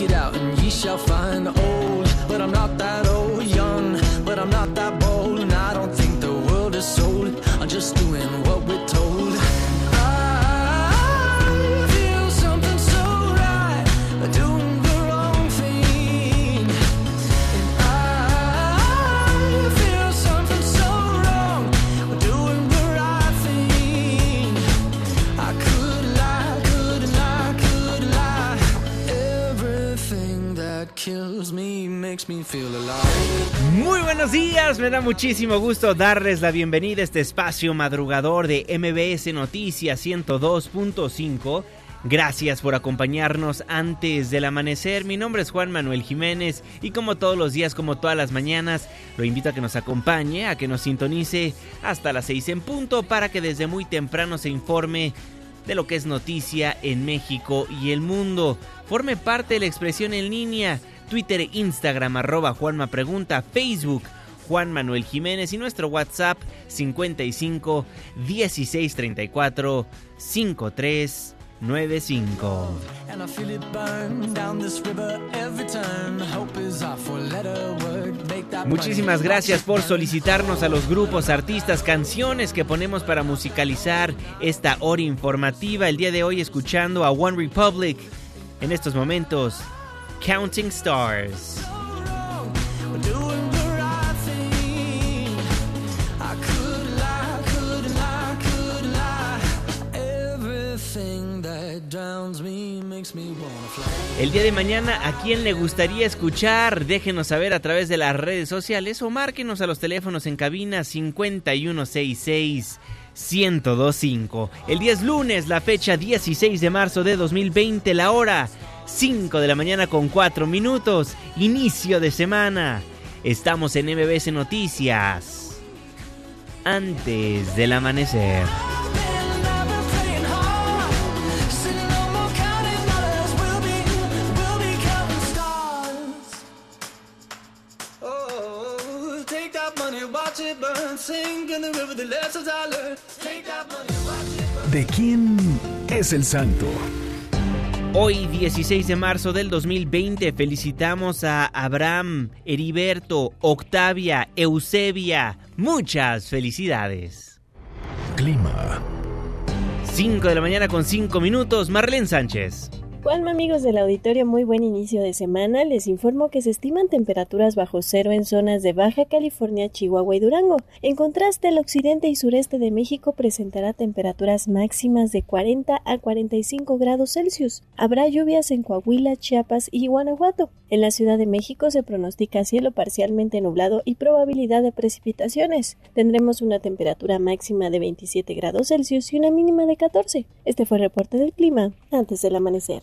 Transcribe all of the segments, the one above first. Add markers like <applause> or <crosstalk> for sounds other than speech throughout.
Get it out, and ye shall find Muy buenos días, me da muchísimo gusto darles la bienvenida a este espacio madrugador de MBS Noticias 102.5. Gracias por acompañarnos antes del amanecer. Mi nombre es Juan Manuel Jiménez y como todos los días, como todas las mañanas, lo invito a que nos acompañe, a que nos sintonice hasta las 6 en punto para que desde muy temprano se informe de lo que es noticia en México y el mundo. Forme parte de la expresión en línea Twitter e Instagram arroba Juanma Pregunta, Facebook Juan Manuel Jiménez y nuestro WhatsApp 55 16 34 53 95. Muchísimas gracias por solicitarnos a los grupos, artistas, canciones que ponemos para musicalizar esta hora informativa. El día de hoy escuchando a One Republic. En estos momentos, Counting Stars. El día de mañana, ¿a quién le gustaría escuchar? Déjenos saber a través de las redes sociales o márquenos a los teléfonos en cabina 5166 1025. El día es lunes, la fecha 16 de marzo de 2020, la hora 5 de la mañana con 4 minutos, inicio de semana. Estamos en MBS Noticias. Antes del amanecer. ¿De quién es el santo? Hoy 16 de marzo del 2020 felicitamos a Abraham, Heriberto, Octavia, Eusebia. Muchas felicidades. Clima. 5 de la mañana con 5 minutos, Marlene Sánchez. Juanma, amigos del auditorio, muy buen inicio de semana. Les informo que se estiman temperaturas bajo cero en zonas de Baja California, Chihuahua y Durango. En contraste, el occidente y sureste de México presentará temperaturas máximas de 40 a 45 grados Celsius. Habrá lluvias en Coahuila, Chiapas y Guanajuato. En la Ciudad de México se pronostica cielo parcialmente nublado y probabilidad de precipitaciones. Tendremos una temperatura máxima de 27 grados Celsius y una mínima de 14. Este fue el reporte del clima antes del amanecer.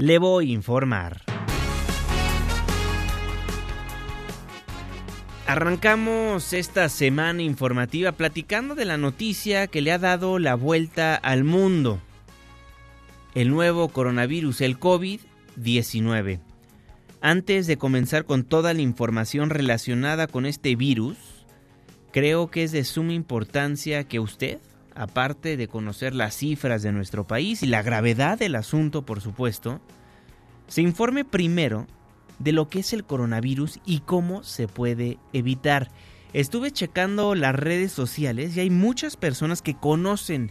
le voy a informar. Arrancamos esta semana informativa platicando de la noticia que le ha dado la vuelta al mundo. El nuevo coronavirus, el COVID-19. Antes de comenzar con toda la información relacionada con este virus, creo que es de suma importancia que usted aparte de conocer las cifras de nuestro país y la gravedad del asunto, por supuesto, se informe primero de lo que es el coronavirus y cómo se puede evitar. Estuve checando las redes sociales y hay muchas personas que conocen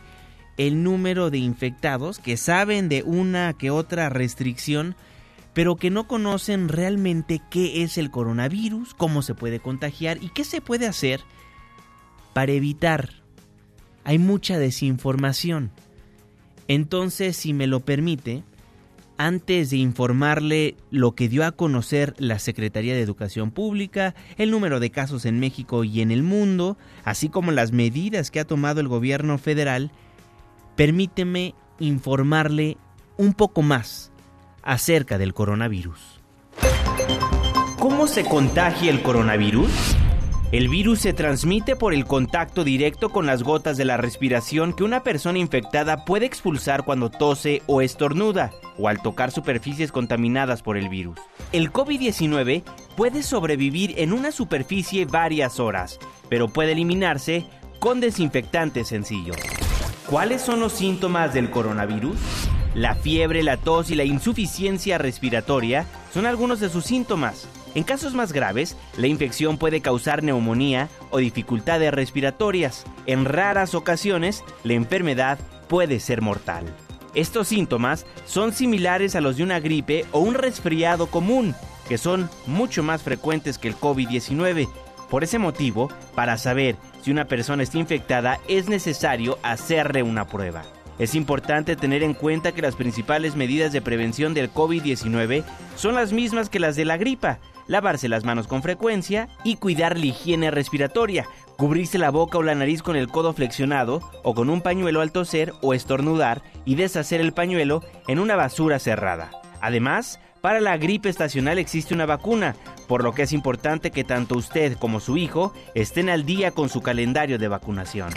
el número de infectados que saben de una que otra restricción, pero que no conocen realmente qué es el coronavirus, cómo se puede contagiar y qué se puede hacer para evitar. Hay mucha desinformación. Entonces, si me lo permite, antes de informarle lo que dio a conocer la Secretaría de Educación Pública, el número de casos en México y en el mundo, así como las medidas que ha tomado el gobierno federal, permíteme informarle un poco más acerca del coronavirus. ¿Cómo se contagia el coronavirus? El virus se transmite por el contacto directo con las gotas de la respiración que una persona infectada puede expulsar cuando tose o estornuda, o al tocar superficies contaminadas por el virus. El COVID-19 puede sobrevivir en una superficie varias horas, pero puede eliminarse con desinfectantes sencillos. ¿Cuáles son los síntomas del coronavirus? La fiebre, la tos y la insuficiencia respiratoria son algunos de sus síntomas. En casos más graves, la infección puede causar neumonía o dificultades respiratorias. En raras ocasiones, la enfermedad puede ser mortal. Estos síntomas son similares a los de una gripe o un resfriado común, que son mucho más frecuentes que el COVID-19. Por ese motivo, para saber si una persona está infectada es necesario hacerle una prueba. Es importante tener en cuenta que las principales medidas de prevención del COVID-19 son las mismas que las de la gripa, lavarse las manos con frecuencia y cuidar la higiene respiratoria, cubrirse la boca o la nariz con el codo flexionado o con un pañuelo al toser o estornudar y deshacer el pañuelo en una basura cerrada. Además, para la gripe estacional existe una vacuna, por lo que es importante que tanto usted como su hijo estén al día con su calendario de vacunación.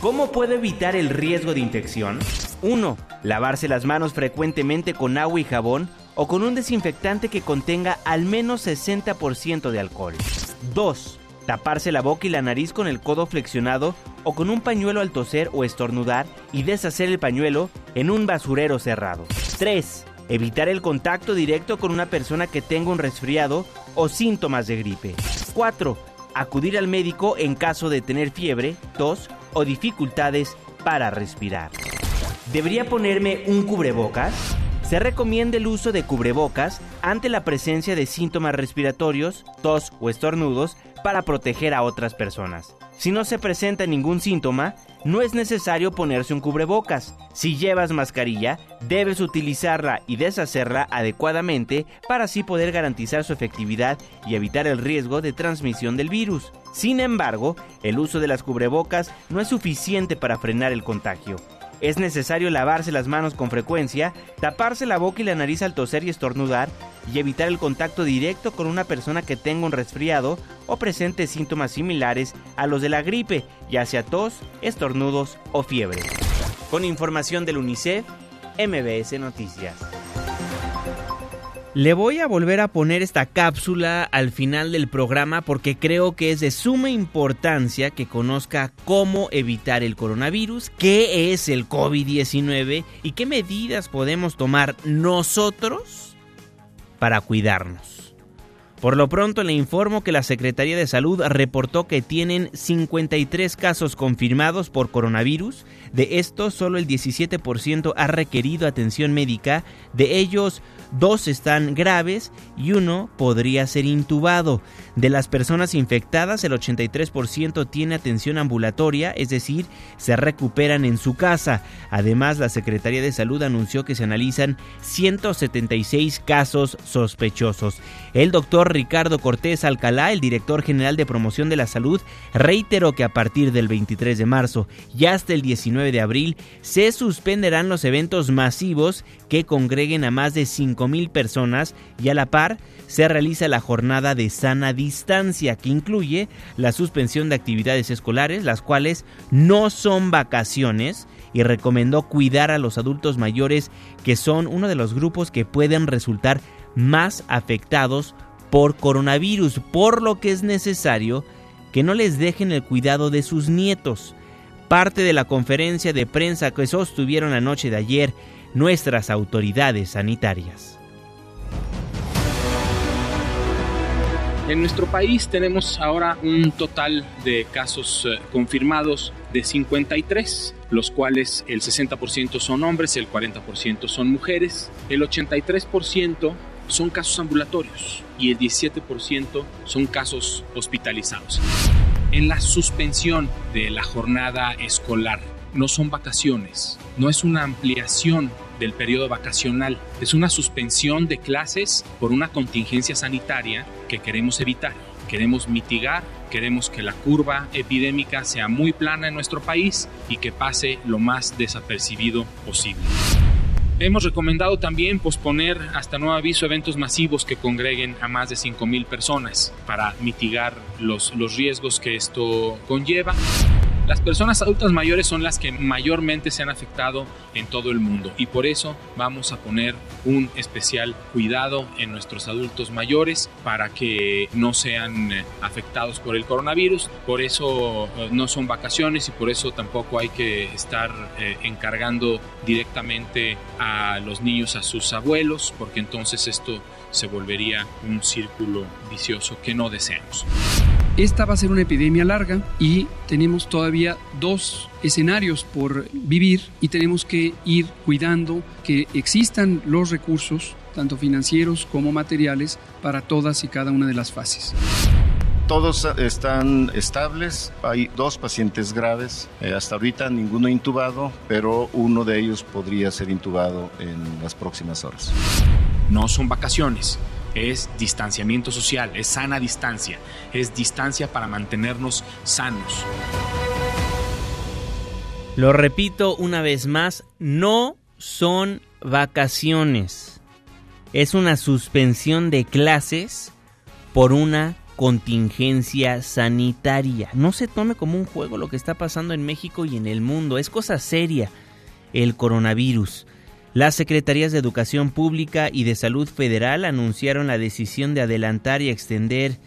¿Cómo puede evitar el riesgo de infección? 1. Lavarse las manos frecuentemente con agua y jabón o con un desinfectante que contenga al menos 60% de alcohol. 2. Taparse la boca y la nariz con el codo flexionado o con un pañuelo al toser o estornudar y deshacer el pañuelo en un basurero cerrado. 3. Evitar el contacto directo con una persona que tenga un resfriado o síntomas de gripe. 4. Acudir al médico en caso de tener fiebre, tos o dificultades para respirar. ¿Debería ponerme un cubrebocas? Se recomienda el uso de cubrebocas ante la presencia de síntomas respiratorios, tos o estornudos para proteger a otras personas. Si no se presenta ningún síntoma, no es necesario ponerse un cubrebocas. Si llevas mascarilla, debes utilizarla y deshacerla adecuadamente para así poder garantizar su efectividad y evitar el riesgo de transmisión del virus. Sin embargo, el uso de las cubrebocas no es suficiente para frenar el contagio. Es necesario lavarse las manos con frecuencia, taparse la boca y la nariz al toser y estornudar y evitar el contacto directo con una persona que tenga un resfriado o presente síntomas similares a los de la gripe, ya sea tos, estornudos o fiebre. Con información del UNICEF, MBS Noticias. Le voy a volver a poner esta cápsula al final del programa porque creo que es de suma importancia que conozca cómo evitar el coronavirus, qué es el COVID-19 y qué medidas podemos tomar nosotros para cuidarnos. Por lo pronto le informo que la Secretaría de Salud reportó que tienen 53 casos confirmados por coronavirus, de estos solo el 17% ha requerido atención médica, de ellos dos están graves y uno podría ser intubado. De las personas infectadas, el 83% tiene atención ambulatoria, es decir, se recuperan en su casa. Además, la Secretaría de Salud anunció que se analizan 176 casos sospechosos. El doctor Ricardo Cortés Alcalá, el director general de promoción de la salud, reiteró que a partir del 23 de marzo y hasta el 19 de abril se suspenderán los eventos masivos que congreguen a más de 5.000 personas y a la par se realiza la jornada de sana distancia que incluye la suspensión de actividades escolares, las cuales no son vacaciones y recomendó cuidar a los adultos mayores que son uno de los grupos que pueden resultar más afectados por coronavirus, por lo que es necesario que no les dejen el cuidado de sus nietos. Parte de la conferencia de prensa que sostuvieron la noche de ayer nuestras autoridades sanitarias. En nuestro país tenemos ahora un total de casos eh, confirmados de 53 los cuales el 60% son hombres, el 40% son mujeres, el 83% son casos ambulatorios y el 17% son casos hospitalizados. En la suspensión de la jornada escolar, no son vacaciones, no es una ampliación del periodo vacacional, es una suspensión de clases por una contingencia sanitaria que queremos evitar. Queremos mitigar, queremos que la curva epidémica sea muy plana en nuestro país y que pase lo más desapercibido posible. Hemos recomendado también posponer hasta nuevo aviso eventos masivos que congreguen a más de 5.000 personas para mitigar los, los riesgos que esto conlleva. Las personas adultas mayores son las que mayormente se han afectado en todo el mundo y por eso vamos a poner un especial cuidado en nuestros adultos mayores para que no sean eh, afectados por el coronavirus. Por eso eh, no son vacaciones y por eso tampoco hay que estar eh, encargando directamente a los niños a sus abuelos porque entonces esto se volvería un círculo vicioso que no deseamos. Esta va a ser una epidemia larga y tenemos todavía dos escenarios por vivir y tenemos que ir cuidando que existan los recursos, tanto financieros como materiales, para todas y cada una de las fases. Todos están estables, hay dos pacientes graves, eh, hasta ahorita ninguno intubado, pero uno de ellos podría ser intubado en las próximas horas. No son vacaciones es distanciamiento social, es sana distancia, es distancia para mantenernos sanos. Lo repito una vez más, no son vacaciones. Es una suspensión de clases por una contingencia sanitaria. No se tome como un juego lo que está pasando en México y en el mundo. Es cosa seria el coronavirus. Las Secretarías de Educación Pública y de Salud Federal anunciaron la decisión de adelantar y extender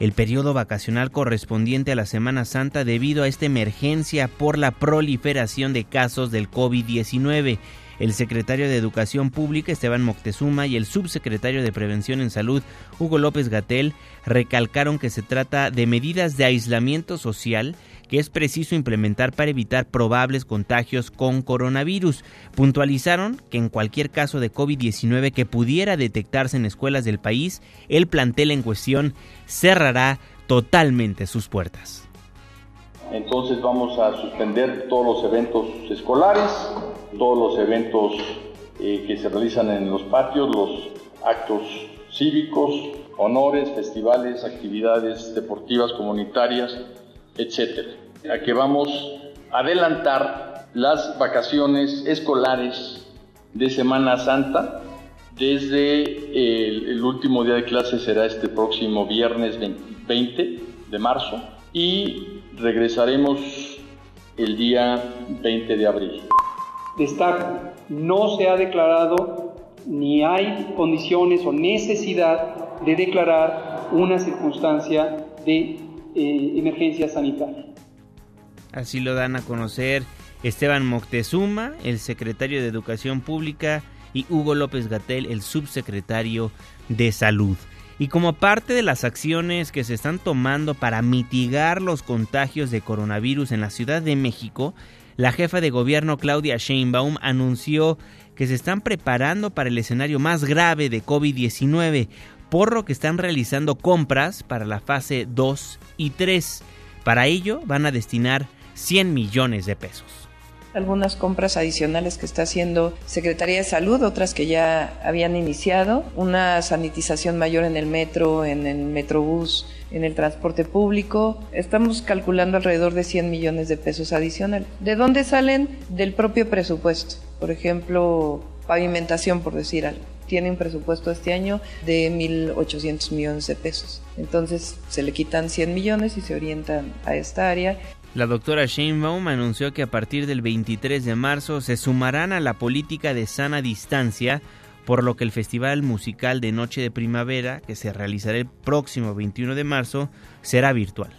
el periodo vacacional correspondiente a la Semana Santa debido a esta emergencia por la proliferación de casos del COVID-19. El secretario de Educación Pública, Esteban Moctezuma, y el subsecretario de Prevención en Salud, Hugo López Gatel, recalcaron que se trata de medidas de aislamiento social que es preciso implementar para evitar probables contagios con coronavirus. Puntualizaron que en cualquier caso de COVID-19 que pudiera detectarse en escuelas del país, el plantel en cuestión cerrará totalmente sus puertas. Entonces vamos a suspender todos los eventos escolares, todos los eventos eh, que se realizan en los patios, los actos cívicos, honores, festivales, actividades deportivas comunitarias, etcétera. A que vamos a adelantar las vacaciones escolares de Semana Santa desde el, último día de clase será este próximo viernes 20 de marzo y regresaremos el día 20 de abril. Destaco, no se ha declarado ni hay condiciones o necesidad de declarar una circunstancia de eh, emergencia sanitaria. Así lo dan a conocer Esteban Moctezuma, el secretario de Educación Pública, y Hugo López Gatel, el subsecretario de Salud. Y como parte de las acciones que se están tomando para mitigar los contagios de coronavirus en la Ciudad de México, la jefa de gobierno Claudia Sheinbaum anunció que se están preparando para el escenario más grave de COVID-19 por que están realizando compras para la fase 2 y 3. Para ello van a destinar 100 millones de pesos algunas compras adicionales que está haciendo Secretaría de Salud, otras que ya habían iniciado, una sanitización mayor en el metro, en el metrobús, en el transporte público. Estamos calculando alrededor de 100 millones de pesos adicionales. ¿De dónde salen? Del propio presupuesto. Por ejemplo, pavimentación, por decir algo tiene un presupuesto este año de 1.800 millones de pesos. Entonces se le quitan 100 millones y se orientan a esta área. La doctora Sheinbaum anunció que a partir del 23 de marzo se sumarán a la política de sana distancia, por lo que el Festival Musical de Noche de Primavera, que se realizará el próximo 21 de marzo, será virtual.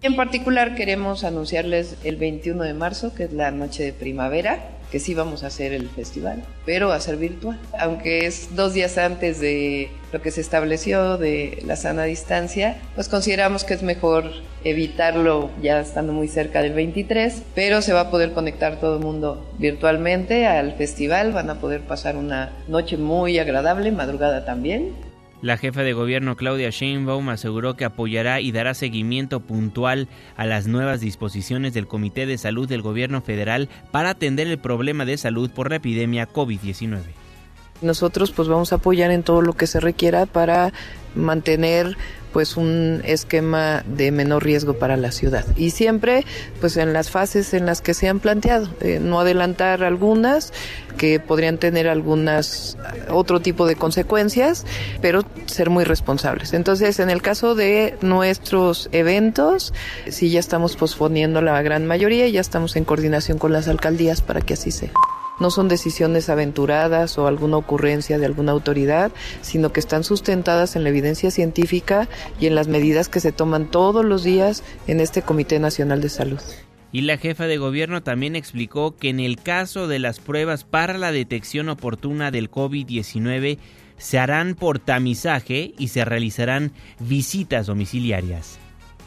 En particular queremos anunciarles el 21 de marzo, que es la Noche de Primavera, que sí vamos a hacer el festival, pero a ser virtual. Aunque es dos días antes de lo que se estableció de la sana distancia, pues consideramos que es mejor evitarlo ya estando muy cerca del 23, pero se va a poder conectar todo el mundo virtualmente al festival, van a poder pasar una noche muy agradable, madrugada también, la jefa de gobierno Claudia Sheinbaum aseguró que apoyará y dará seguimiento puntual a las nuevas disposiciones del Comité de Salud del Gobierno federal para atender el problema de salud por la epidemia COVID-19. Nosotros pues vamos a apoyar en todo lo que se requiera para mantener pues un esquema de menor riesgo para la ciudad. Y siempre pues en las fases en las que se han planteado eh, no adelantar algunas que podrían tener algunas otro tipo de consecuencias pero ser muy responsables. Entonces en el caso de nuestros eventos sí ya estamos posponiendo la gran mayoría ya estamos en coordinación con las alcaldías para que así sea no son decisiones aventuradas o alguna ocurrencia de alguna autoridad, sino que están sustentadas en la evidencia científica y en las medidas que se toman todos los días en este Comité Nacional de Salud. Y la jefa de gobierno también explicó que en el caso de las pruebas para la detección oportuna del COVID-19 se harán por tamizaje y se realizarán visitas domiciliarias.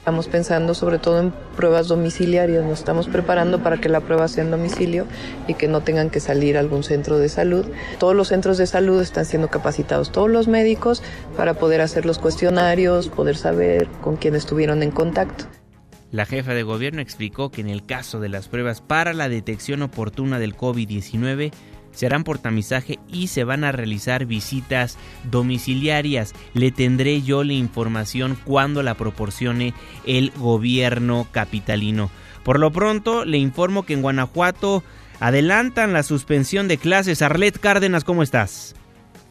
Estamos pensando sobre todo en pruebas domiciliarias, nos estamos preparando para que la prueba sea en domicilio y que no tengan que salir a algún centro de salud. Todos los centros de salud están siendo capacitados, todos los médicos, para poder hacer los cuestionarios, poder saber con quién estuvieron en contacto. La jefa de gobierno explicó que en el caso de las pruebas para la detección oportuna del COVID-19, se harán por tamizaje y se van a realizar visitas domiciliarias. Le tendré yo la información cuando la proporcione el gobierno capitalino. Por lo pronto, le informo que en Guanajuato adelantan la suspensión de clases. Arlet Cárdenas, ¿cómo estás?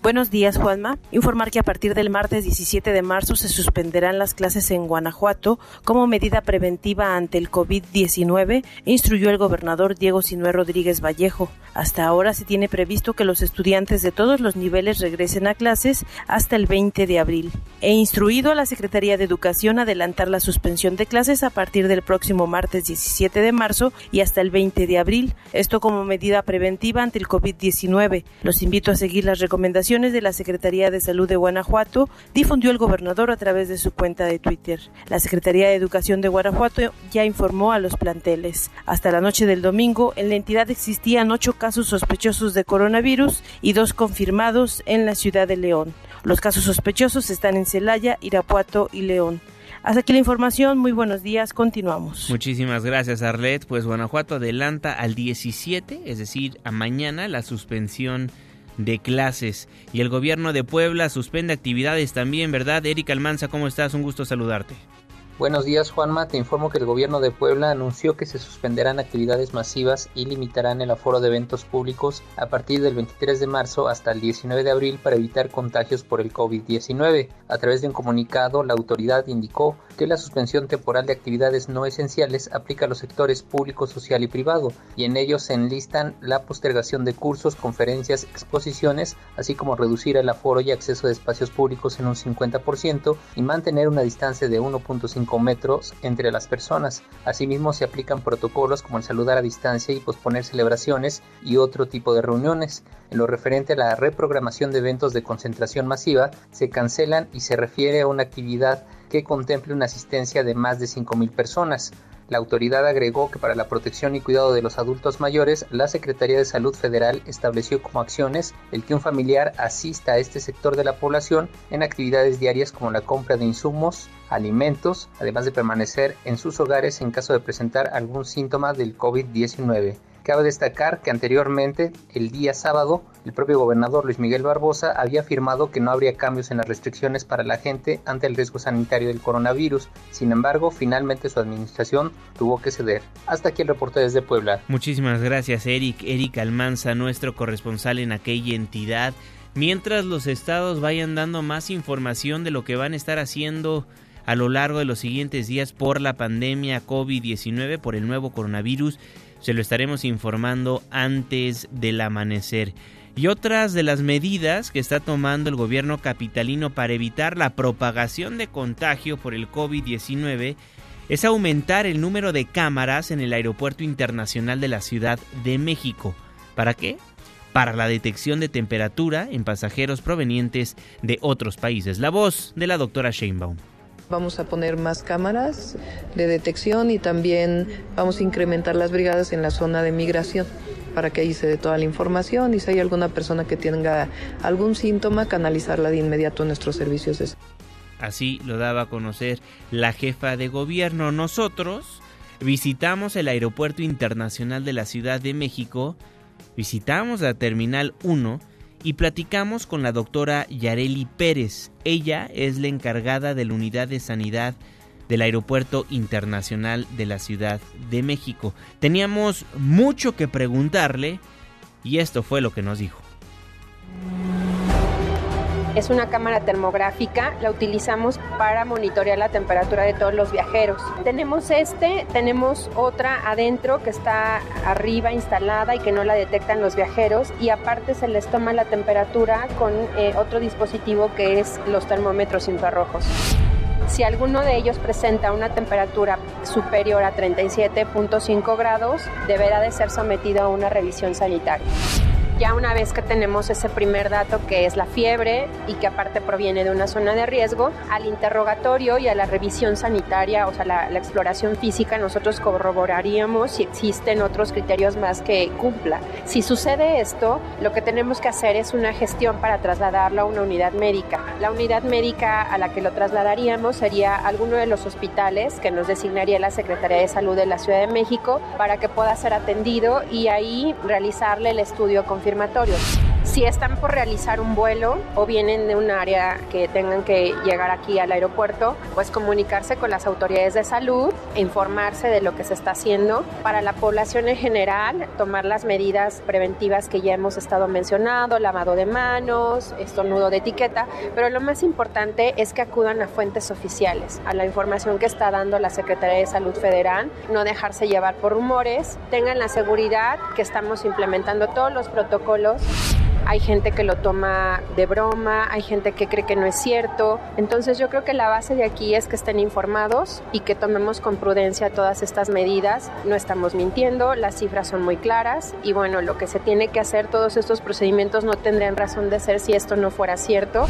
Buenos días, Juanma. Informar que a partir del martes 17 de marzo se suspenderán las clases en Guanajuato como medida preventiva ante el COVID-19, instruyó el gobernador Diego Sinué Rodríguez Vallejo. Hasta ahora se tiene previsto que los estudiantes de todos los niveles regresen a clases hasta el 20 de abril. He instruido a la Secretaría de Educación adelantar la suspensión de clases a partir del próximo martes 17 de marzo y hasta el 20 de abril. Esto como medida preventiva ante el COVID-19. Los invito a seguir las recomendaciones de la Secretaría de Salud de Guanajuato, difundió el gobernador a través de su cuenta de Twitter. La Secretaría de Educación de Guanajuato ya informó a los planteles. Hasta la noche del domingo, en la entidad existían ocho casos sospechosos de coronavirus y dos confirmados en la ciudad de León. Los casos sospechosos están en Celaya, Irapuato y León. Hasta aquí la información, muy buenos días, continuamos. Muchísimas gracias Arlet, pues Guanajuato adelanta al 17, es decir, a mañana la suspensión de clases. Y el gobierno de Puebla suspende actividades también, ¿verdad? Erika Almanza, ¿cómo estás? Un gusto saludarte. Buenos días Juanma, te informo que el gobierno de Puebla anunció que se suspenderán actividades masivas y limitarán el aforo de eventos públicos a partir del 23 de marzo hasta el 19 de abril para evitar contagios por el COVID-19. A través de un comunicado, la autoridad indicó que la suspensión temporal de actividades no esenciales aplica a los sectores público, social y privado, y en ellos se enlistan la postergación de cursos, conferencias, exposiciones, así como reducir el aforo y acceso de espacios públicos en un 50% y mantener una distancia de 1.5 metros entre las personas. Asimismo, se aplican protocolos como el saludar a distancia y posponer celebraciones y otro tipo de reuniones. En lo referente a la reprogramación de eventos de concentración masiva, se cancelan y se refiere a una actividad que contemple una asistencia de más de 5.000 personas. La autoridad agregó que para la protección y cuidado de los adultos mayores, la Secretaría de Salud Federal estableció como acciones el que un familiar asista a este sector de la población en actividades diarias como la compra de insumos, alimentos, además de permanecer en sus hogares en caso de presentar algún síntoma del COVID-19. Cabe destacar que anteriormente, el día sábado, el propio gobernador Luis Miguel Barbosa había afirmado que no habría cambios en las restricciones para la gente ante el riesgo sanitario del coronavirus. Sin embargo, finalmente su administración tuvo que ceder. Hasta aquí el reporte desde Puebla. Muchísimas gracias, Eric. Eric Almanza, nuestro corresponsal en aquella entidad. Mientras los estados vayan dando más información de lo que van a estar haciendo a lo largo de los siguientes días por la pandemia COVID-19, por el nuevo coronavirus, se lo estaremos informando antes del amanecer. Y otras de las medidas que está tomando el gobierno capitalino para evitar la propagación de contagio por el COVID-19 es aumentar el número de cámaras en el Aeropuerto Internacional de la Ciudad de México. ¿Para qué? Para la detección de temperatura en pasajeros provenientes de otros países. La voz de la doctora Sheinbaum. Vamos a poner más cámaras de detección y también vamos a incrementar las brigadas en la zona de migración para que ahí se dé toda la información y si hay alguna persona que tenga algún síntoma, canalizarla de inmediato a nuestros servicios de Así lo daba a conocer la jefa de gobierno. Nosotros visitamos el Aeropuerto Internacional de la Ciudad de México, visitamos la Terminal 1 y platicamos con la doctora Yareli Pérez. Ella es la encargada de la unidad de sanidad del Aeropuerto Internacional de la Ciudad de México. Teníamos mucho que preguntarle y esto fue lo que nos dijo. Es una cámara termográfica, la utilizamos para monitorear la temperatura de todos los viajeros. Tenemos este, tenemos otra adentro que está arriba instalada y que no la detectan los viajeros y aparte se les toma la temperatura con eh, otro dispositivo que es los termómetros infrarrojos. Si alguno de ellos presenta una temperatura superior a 37.5 grados, deberá de ser sometido a una revisión sanitaria. Ya una vez que tenemos ese primer dato que es la fiebre y que aparte proviene de una zona de riesgo, al interrogatorio y a la revisión sanitaria, o sea, la, exploración física, nosotros corroboraríamos si existen otros criterios más que cumpla. Si sucede esto, lo que tenemos que hacer es una gestión para trasladarlo a una unidad médica. La unidad médica a la que lo trasladaríamos sería alguno de los hospitales que nos designaría la Secretaría de Salud de la Ciudad de México para que pueda ser atendido y ahí realizarle el estudio con si están por realizar un vuelo o vienen de un área que tengan que llegar aquí al aeropuerto, pues comunicarse con las autoridades de salud, informarse de lo que se está haciendo. Para la población en general, tomar las medidas preventivas que ya hemos estado mencionando, lavado de manos, estornudo de etiqueta, pero lo más importante es que acudan a fuentes oficiales, a la información que está dando la Secretaría de Salud Federal, no dejarse llevar por rumores, tengan la seguridad que estamos implementando todos los protocolos hay gente que lo toma de broma, hay gente que cree que no es cierto. Entonces yo creo que la base de aquí es que estén informados y que tomemos con prudencia todas estas medidas. No estamos mintiendo, las cifras son muy claras y bueno, lo que se tiene que hacer, todos estos procedimientos no tendrían razón de ser si esto no fuera cierto.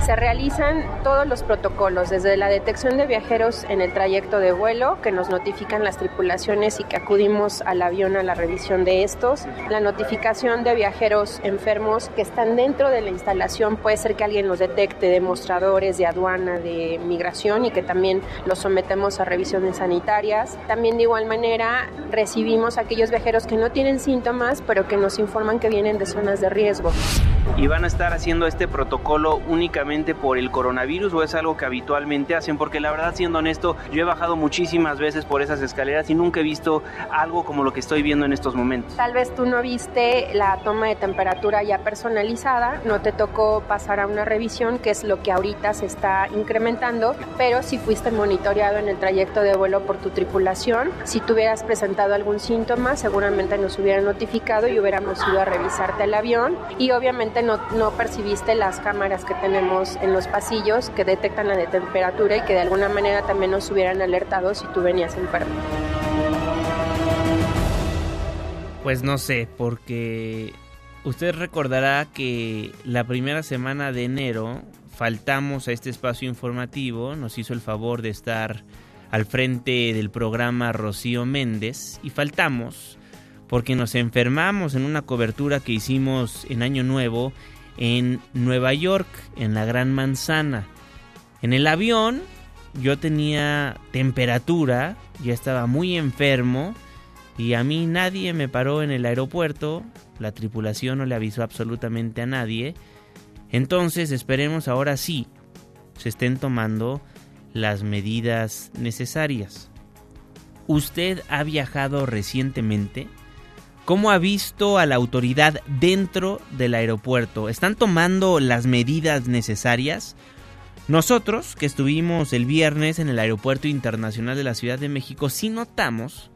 Se realizan todos los protocolos, desde la detección de viajeros en el trayecto de vuelo, que nos notifican las tripulaciones y que acudimos al avión a la revisión de estos, la notificación de viajeros enfermos que están dentro de la instalación, puede ser que alguien los detecte, demostradores de aduana, de migración y que también los sometemos a revisiones sanitarias. También de igual manera recibimos a aquellos viajeros que no tienen síntomas, pero que nos informan que vienen de zonas de riesgo. ¿Y van a estar haciendo este protocolo únicamente por el coronavirus o es algo que habitualmente hacen? Porque la verdad, siendo honesto, yo he bajado muchísimas veces por esas escaleras y nunca he visto algo como lo que estoy viendo en estos momentos. Tal vez tú no viste la toma de temperatura ya personalizada, no te tocó pasar a una revisión, que es lo que ahorita se está incrementando, pero si fuiste monitoreado en el trayecto de vuelo por tu tripulación, si tuvieras presentado algún síntoma, seguramente nos hubieran notificado y hubiéramos ido a revisarte el avión y obviamente no, no percibiste las cámaras que tenemos en los pasillos que detectan la de temperatura y que de alguna manera también nos hubieran alertado si tú venías enfermo. Pues no sé, porque usted recordará que la primera semana de enero faltamos a este espacio informativo, nos hizo el favor de estar al frente del programa Rocío Méndez y faltamos porque nos enfermamos en una cobertura que hicimos en Año Nuevo en Nueva York, en la Gran Manzana. En el avión yo tenía temperatura, ya estaba muy enfermo y a mí nadie me paró en el aeropuerto, la tripulación no le avisó absolutamente a nadie. Entonces esperemos ahora sí se estén tomando las medidas necesarias. ¿Usted ha viajado recientemente? ¿Cómo ha visto a la autoridad dentro del aeropuerto? ¿Están tomando las medidas necesarias? Nosotros, que estuvimos el viernes en el Aeropuerto Internacional de la Ciudad de México, sí notamos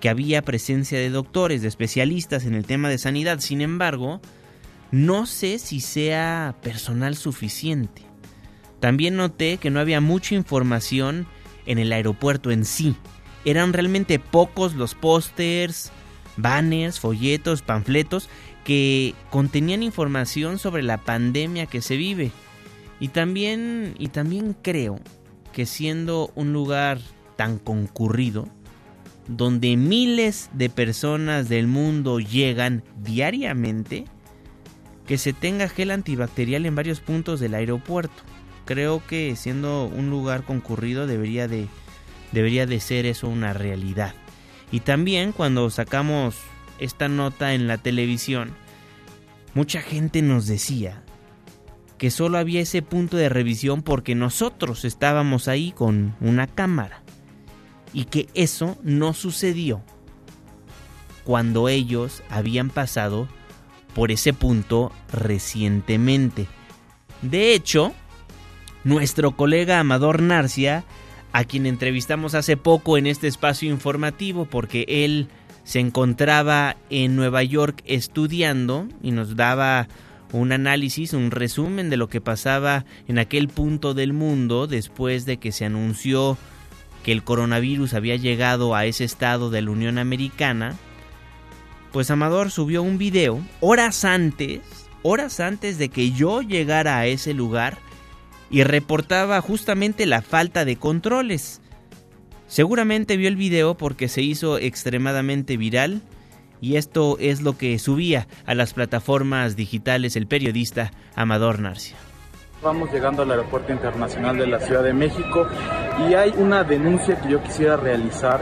que había presencia de doctores, de especialistas en el tema de sanidad. Sin embargo, no sé si sea personal suficiente. También noté que no había mucha información en el aeropuerto en sí. Eran realmente pocos los pósters, banners, folletos, panfletos que contenían información sobre la pandemia que se vive. Y también, y también creo que siendo un lugar tan concurrido, donde miles de personas del mundo llegan diariamente, que se tenga gel antibacterial en varios puntos del aeropuerto. Creo que siendo un lugar concurrido debería de, debería de ser eso una realidad. Y también cuando sacamos esta nota en la televisión, mucha gente nos decía que solo había ese punto de revisión porque nosotros estábamos ahí con una cámara y que eso no sucedió cuando ellos habían pasado por ese punto recientemente. De hecho, nuestro colega Amador Narcia, a quien entrevistamos hace poco en este espacio informativo porque él se encontraba en Nueva York estudiando y nos daba un análisis, un resumen de lo que pasaba en aquel punto del mundo después de que se anunció que el coronavirus había llegado a ese estado de la Unión Americana, pues Amador subió un video horas antes, horas antes de que yo llegara a ese lugar y reportaba justamente la falta de controles. Seguramente vio el video porque se hizo extremadamente viral y esto es lo que subía a las plataformas digitales el periodista Amador Narcia. Vamos llegando al Aeropuerto Internacional de la Ciudad de México y hay una denuncia que yo quisiera realizar.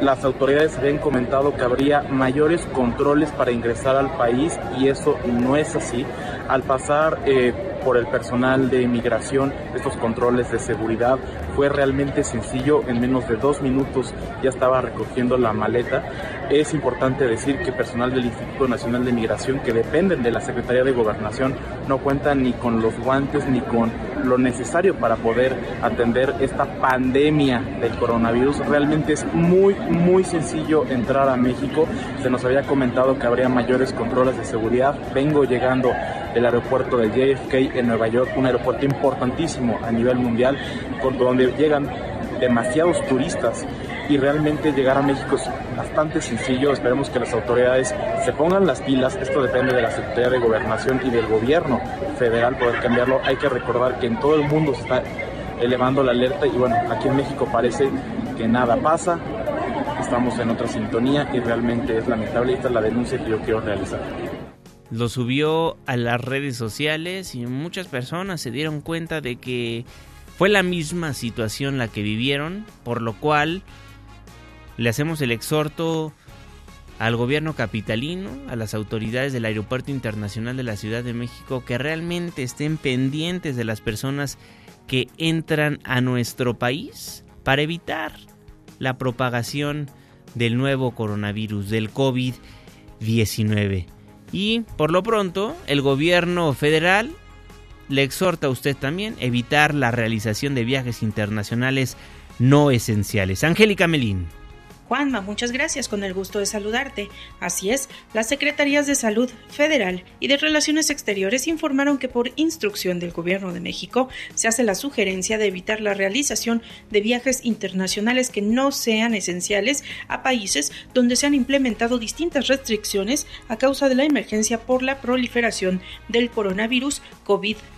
Las autoridades habían comentado que habría mayores controles para ingresar al país y eso no es así. Al pasar eh, por el personal de migración estos controles de seguridad fue realmente sencillo, en menos de dos minutos ya estaba recogiendo la maleta. Es importante decir que personal del Instituto Nacional de Migración que dependen de la Secretaría de Gobernación no cuentan ni con los guantes ni con lo necesario para poder atender esta pandemia del coronavirus. Realmente es muy, muy sencillo entrar a México. Se nos había comentado que habría mayores controles de seguridad. Vengo llegando del aeropuerto de JFK en Nueva York, un aeropuerto importantísimo a nivel mundial, por llegan demasiados turistas y realmente llegar a México es bastante sencillo. Esperemos que las autoridades se pongan las pilas. Esto depende de la Secretaría de Gobernación y del gobierno federal poder cambiarlo. Hay que recordar que en todo el mundo se está elevando la alerta y bueno, aquí en México parece que nada pasa. Estamos en otra sintonía y realmente es lamentable. Esta es la denuncia que yo quiero realizar. Lo subió a las redes sociales y muchas personas se dieron cuenta de que fue la misma situación la que vivieron, por lo cual le hacemos el exhorto al gobierno capitalino, a las autoridades del Aeropuerto Internacional de la Ciudad de México, que realmente estén pendientes de las personas que entran a nuestro país para evitar la propagación del nuevo coronavirus, del COVID-19. Y por lo pronto, el gobierno federal le exhorta a usted también evitar la realización de viajes internacionales no esenciales. Angélica Melín. Juanma, muchas gracias, con el gusto de saludarte. Así es, las Secretarías de Salud Federal y de Relaciones Exteriores informaron que por instrucción del Gobierno de México se hace la sugerencia de evitar la realización de viajes internacionales que no sean esenciales a países donde se han implementado distintas restricciones a causa de la emergencia por la proliferación del coronavirus COVID-19.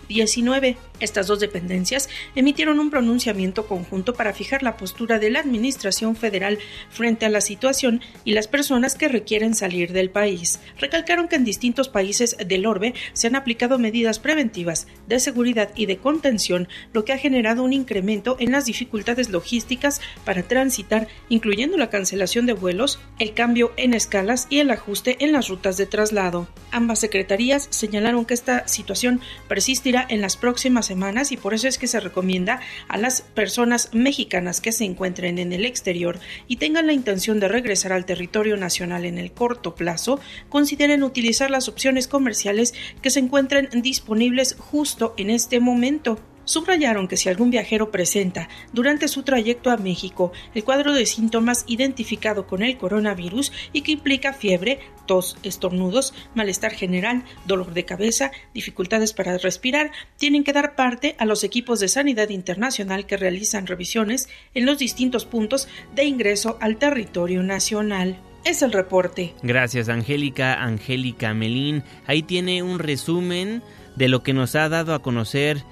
Estas dos dependencias emitieron un pronunciamiento conjunto para fijar la postura de la Administración Federal frente a la situación y las personas que requieren salir del país. Recalcaron que en distintos países del orbe se han aplicado medidas preventivas de seguridad y de contención, lo que ha generado un incremento en las dificultades logísticas para transitar, incluyendo la cancelación de vuelos, el cambio en escalas y el ajuste en las rutas de traslado. Ambas secretarías señalaron que esta situación persistirá en las próximas semanas y por eso es que se recomienda a las personas mexicanas que se encuentren en el exterior y tengan la intención de regresar al territorio nacional en el corto plazo, consideren utilizar las opciones comerciales que se encuentren disponibles justo en este momento. Subrayaron que si algún viajero presenta durante su trayecto a México el cuadro de síntomas identificado con el coronavirus y que implica fiebre, tos, estornudos, malestar general, dolor de cabeza, dificultades para respirar, tienen que dar parte a los equipos de sanidad internacional que realizan revisiones en los distintos puntos de ingreso al territorio nacional. es el reporte. Gracias, Angélica, Angélica Melín. Ahí tiene un resumen de lo que nos ha dado a conocer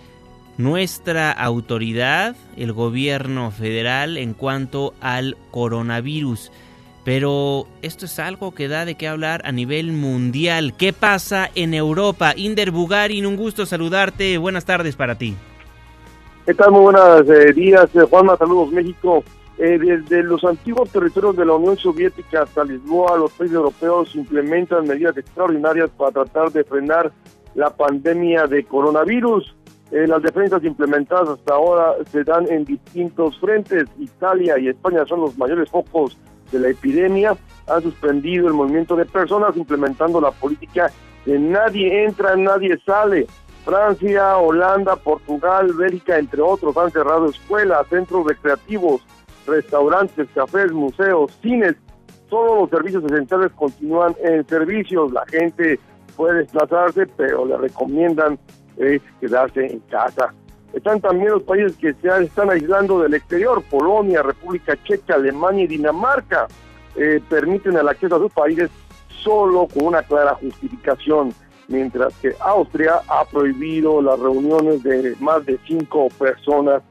nuestra autoridad, el gobierno federal, en cuanto al coronavirus. Pero esto es algo que da de qué hablar a nivel mundial. ¿Qué pasa en Europa? Inder Bugarin, un gusto saludarte. Buenas tardes para ti. ¿Qué tal? Muy buenos eh, días, eh, Juanma. Saludos, México. Eh, desde los antiguos territorios de la Unión Soviética hasta Lisboa, los países europeos implementan medidas extraordinarias para tratar de frenar la pandemia de coronavirus. Eh, las defensas implementadas hasta ahora se dan en distintos frentes. Italia y España son los mayores focos de la epidemia. Han suspendido el movimiento de personas implementando la política de nadie entra, nadie sale. Francia, Holanda, Portugal, Bélgica, entre otros, han cerrado escuelas, centros recreativos, restaurantes, cafés, museos, cines, todos los servicios esenciales continúan en servicios, la gente puede desplazarse, pero le recomiendan es quedarse en casa. Están también los países que se están aislando del exterior, Polonia, República Checa, Alemania y Dinamarca, eh, permiten el acceso a sus países solo con una clara justificación, mientras que Austria ha prohibido las reuniones de más de cinco personas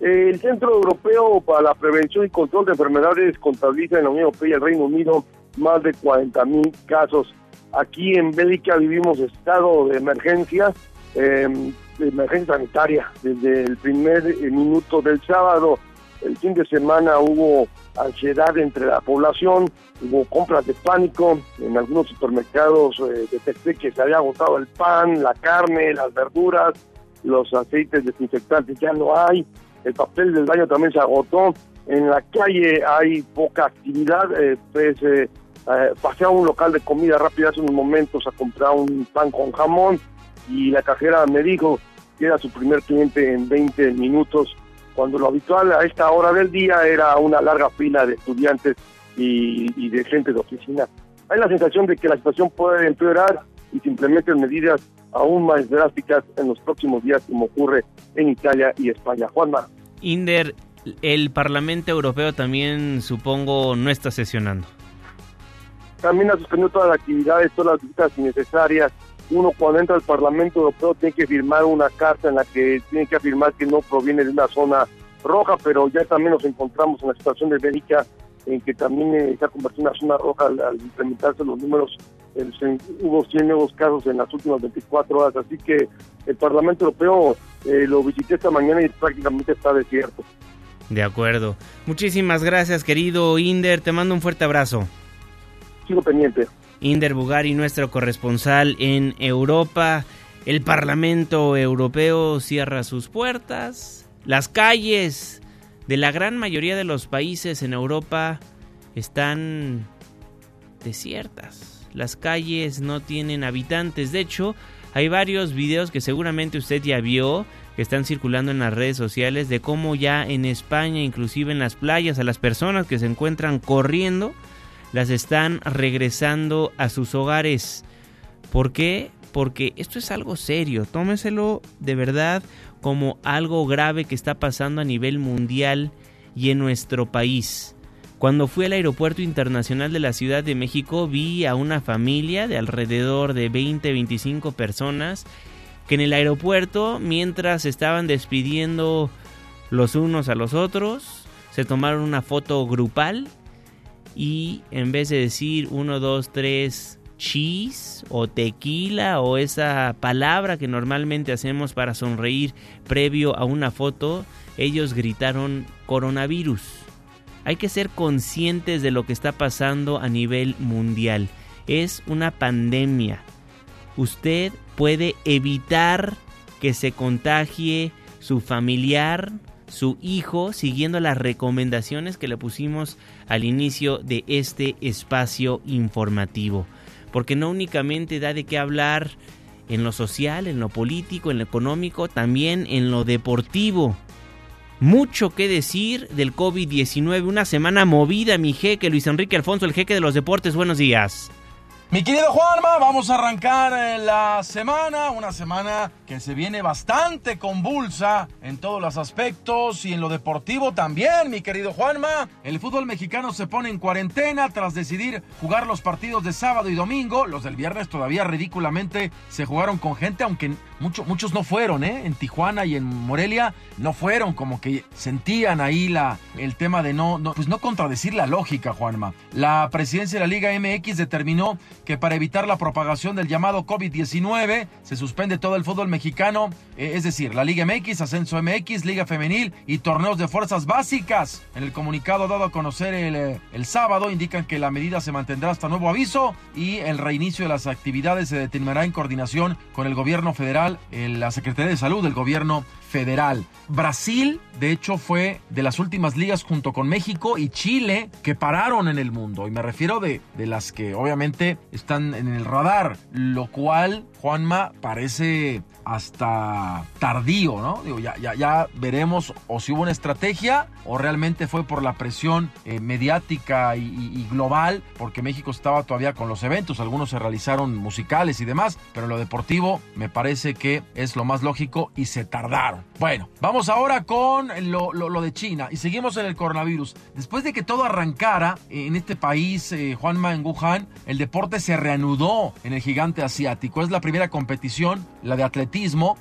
el Centro Europeo para la Prevención y Control de Enfermedades contabiliza en la Unión Europea y el Reino Unido más de 40 mil casos. Aquí en Bélgica vivimos estado de emergencia, de emergencia sanitaria. Desde el primer eh, minuto del sábado, el fin de semana hubo ansiedad entre la población, hubo compras de pánico, en algunos supermercados eh, detecté que se había agotado el pan, la carne, las verduras, los aceites desinfectantes ya no hay, el papel del baño también se agotó, en la calle hay poca actividad, eh, pues eh, eh, pasé a un local de comida rápida hace unos momentos a comprar un pan con jamón y la cajera me dijo que era su primer cliente en 20 minutos, cuando lo habitual a esta hora del día era una larga fila de estudiantes y, y de gente de oficina. Hay la sensación de que la situación puede empeorar y se implementen medidas aún más drásticas en los próximos días, como ocurre en Italia y España. Juanma. Inder, el Parlamento Europeo también, supongo, no está sesionando. También ha suspendido todas las actividades, todas las visitas innecesarias. Uno cuando entra al Parlamento Europeo tiene que firmar una carta en la que tiene que afirmar que no proviene de una zona roja, pero ya también nos encontramos en la situación de Bélgica en que también eh, se ha convertido en una zona roja al, implementarse los números. hubo 100 nuevos casos en las últimas 24 horas, así que el Parlamento Europeo eh, lo visité esta mañana y prácticamente está desierto. De acuerdo. Muchísimas gracias, querido Inder. Te mando un fuerte abrazo. Sigo pendiente. Inder Bugari, nuestro corresponsal en Europa. El Parlamento Europeo cierra sus puertas. Las calles de la gran mayoría de los países en Europa están desiertas. Las calles no tienen habitantes. De hecho, hay varios videos que seguramente usted ya vio que están circulando en las redes sociales de cómo ya en España, inclusive en las playas, a las personas que se encuentran corriendo, las están regresando a sus hogares. ¿Por qué? Porque esto es algo serio. Tómeselo de verdad como algo grave que está pasando a nivel mundial y en nuestro país. Cuando fui al aeropuerto internacional de la Ciudad de México vi a una familia de alrededor de 20-25 personas que en el aeropuerto, mientras estaban despidiendo los unos a los otros, se tomaron una foto grupal y en vez de decir 1, 2, 3, cheese o tequila o esa palabra que normalmente hacemos para sonreír previo a una foto, ellos gritaron coronavirus. Hay que ser conscientes de lo que está pasando a nivel mundial. Es una pandemia. Usted puede evitar que se contagie su familiar, su hijo, siguiendo las recomendaciones que le pusimos al inicio de este espacio informativo porque no únicamente da de qué hablar en lo social, en lo político, en lo económico, también en lo deportivo. Mucho que decir del COVID-19, una semana movida, mi jeque Luis Enrique Alfonso, el jeque de los deportes, buenos días. Mi querido Juanma, vamos a arrancar eh, la semana, una semana que se viene bastante convulsa en todos los aspectos y en lo deportivo también, mi querido Juanma. El fútbol mexicano se pone en cuarentena tras decidir jugar los partidos de sábado y domingo. Los del viernes todavía ridículamente se jugaron con gente, aunque muchos no fueron, ¿eh? En Tijuana y en Morelia no fueron, como que sentían ahí la, el tema de no, pues no contradecir la lógica, Juanma. La presidencia de la Liga MX determinó que para evitar la propagación del llamado COVID-19 se suspende todo el fútbol mexicano, eh, es decir, la Liga MX, Ascenso MX, Liga Femenil y torneos de fuerzas básicas. En el comunicado dado a conocer el, eh, el sábado indican que la medida se mantendrá hasta nuevo aviso y el reinicio de las actividades se determinará en coordinación con el gobierno federal, la Secretaría de Salud del gobierno federal. Brasil, de hecho, fue de las últimas ligas junto con México y Chile que pararon en el mundo. Y me refiero de, de las que obviamente están en el radar, lo cual, Juanma, parece hasta tardío, ¿no? Digo, ya, ya, veremos o si hubo una estrategia o realmente fue por la presión eh, mediática y, global, porque México estaba todavía con los eventos, algunos se realizaron musicales y demás, pero lo deportivo me parece que es lo más lógico y se tardaron. Bueno, vamos ahora con lo de China y seguimos en el coronavirus. Después de que todo arrancara en este país, eh, Juanma, en Wuhan, el deporte se reanudó en el gigante asiático. Es la primera competición, la de atletismo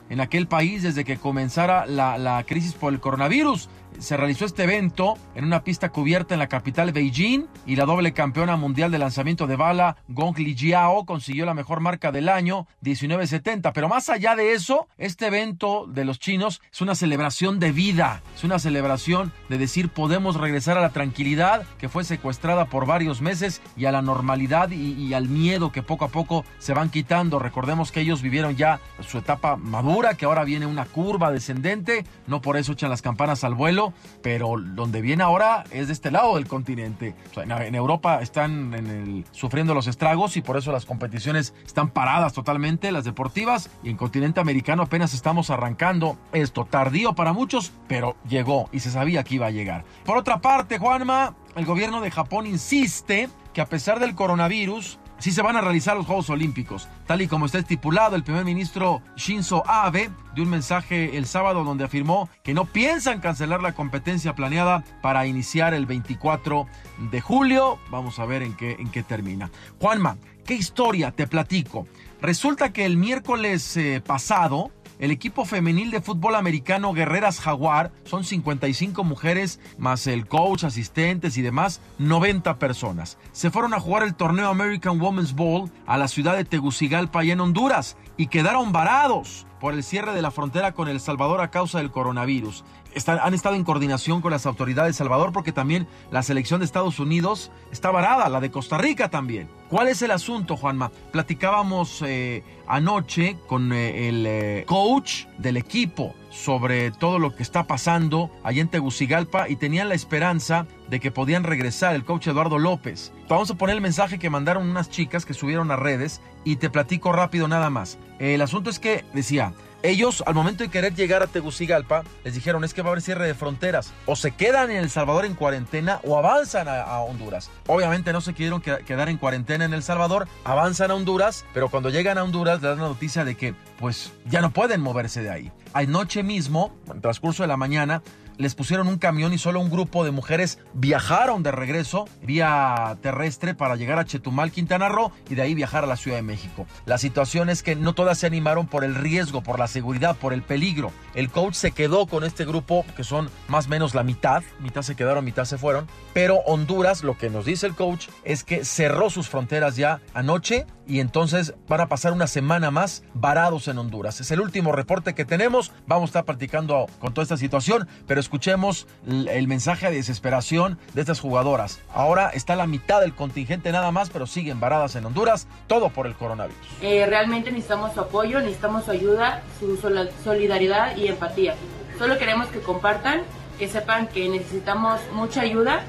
en aquel país desde que comenzara la, la crisis por el coronavirus se realizó este evento en una pista cubierta en la capital Beijing y la doble campeona mundial de lanzamiento de bala Gong Lijiao consiguió la mejor marca del año 1970. Pero más allá de eso, este evento de los chinos es una celebración de vida, es una celebración de decir podemos regresar a la tranquilidad que fue secuestrada por varios meses y a la normalidad y, y al miedo que poco a poco se van quitando. Recordemos que ellos vivieron ya su etapa madura, que ahora viene una curva descendente, no por eso echan las campanas al vuelo pero donde viene ahora es de este lado del continente. en, Europa están sufriendo los estragos y por eso las competiciones están paradas totalmente, las deportivas, y en continente americano apenas estamos arrancando esto. Tardío para muchos, pero llegó y se sabía que iba a llegar. Por otra parte, Juanma, el gobierno de Japón insiste que a pesar del coronavirus, sí se van a realizar los Juegos Olímpicos. Tal y como está estipulado, el primer ministro Shinzo Abe dio un mensaje el sábado donde afirmó que no piensan cancelar la competencia planeada para iniciar el 24 de julio. Vamos a ver en qué, en qué termina. Juanma, ¿qué historia te platico? Resulta que el miércoles eh, pasado, el equipo femenil de fútbol americano Guerreras Jaguar son 55 mujeres más el coach, asistentes y demás, 90 personas. Se fueron a jugar el torneo American Women's Bowl a la ciudad de Tegucigalpa y en Honduras y quedaron varados por el cierre de la frontera con El Salvador a causa del coronavirus. Están, han estado en coordinación con las autoridades de Salvador porque también la selección de Estados Unidos está varada, la de Costa Rica también. ¿Cuál es el asunto, Juanma? Platicábamos eh, anoche con eh, el eh, coach del equipo sobre todo lo que está pasando allá en Tegucigalpa y tenían la esperanza de que podían regresar el coach Eduardo López. Vamos a poner el mensaje que mandaron unas chicas que subieron a redes y te platico rápido nada más. El asunto es que decía, ellos, al momento de querer llegar a Tegucigalpa, les dijeron es que va a haber cierre de fronteras. O se quedan en El Salvador en cuarentena o avanzan a, Honduras. Obviamente no se quisieron que, quedar en cuarentena en El Salvador, avanzan a Honduras, pero cuando llegan a Honduras dan la noticia de que pues ya no pueden moverse de ahí. Anoche mismo, en el transcurso de la mañana, les pusieron un camión y solo un grupo de mujeres viajaron de regreso vía terrestre para llegar a Chetumal, Quintana Roo y de ahí viajar a la Ciudad de México. La situación es que no todas se animaron por el riesgo, por la seguridad, por el peligro. El coach se quedó con este grupo que son más o menos la mitad, mitad se quedaron, mitad se fueron, pero Honduras, lo que nos dice el coach es que cerró sus fronteras ya anoche y entonces van a pasar una semana más varados en Honduras. Es el último reporte que tenemos. Vamos a estar platicando con toda esta situación, pero escuchemos el mensaje de desesperación de estas jugadoras. Ahora está la mitad del contingente nada más, pero siguen varadas en Honduras, todo por el coronavirus. Eh, realmente necesitamos su apoyo, necesitamos su ayuda, su solidaridad y empatía. Solo queremos que compartan, que sepan que necesitamos mucha ayuda,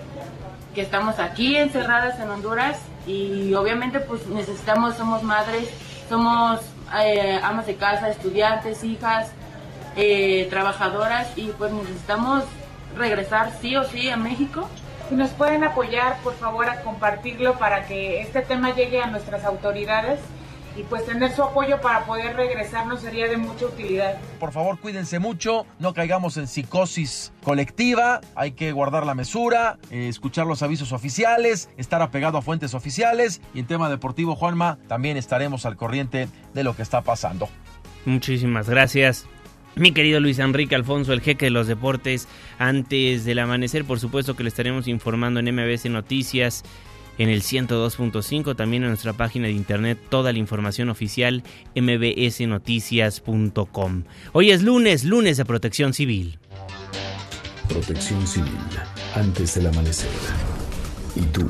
que estamos aquí encerradas en Honduras y obviamente pues necesitamos, somos madres, somos eh, amas de casa, estudiantes, hijas, eh, trabajadoras y pues necesitamos regresar sí o sí a México Si nos pueden apoyar, por favor, a compartirlo para que este tema llegue a nuestras autoridades y pues tener su apoyo para poder regresarnos sería de mucha utilidad. Por favor, cuídense mucho, no caigamos en psicosis colectiva, hay que guardar la mesura, eh, escuchar los avisos oficiales, estar apegado a fuentes oficiales y en tema deportivo, Juanma, también estaremos al corriente de lo que está pasando. Muchísimas gracias. Mi querido Luis Enrique Alfonso, el jeque de los deportes, antes del amanecer, por supuesto que le estaremos informando en MBC Noticias en el 102.5, también en nuestra página de internet toda la información oficial mbsnoticias.com. Hoy es lunes, lunes de protección civil. Protección civil, antes del amanecer. ¿Y tú?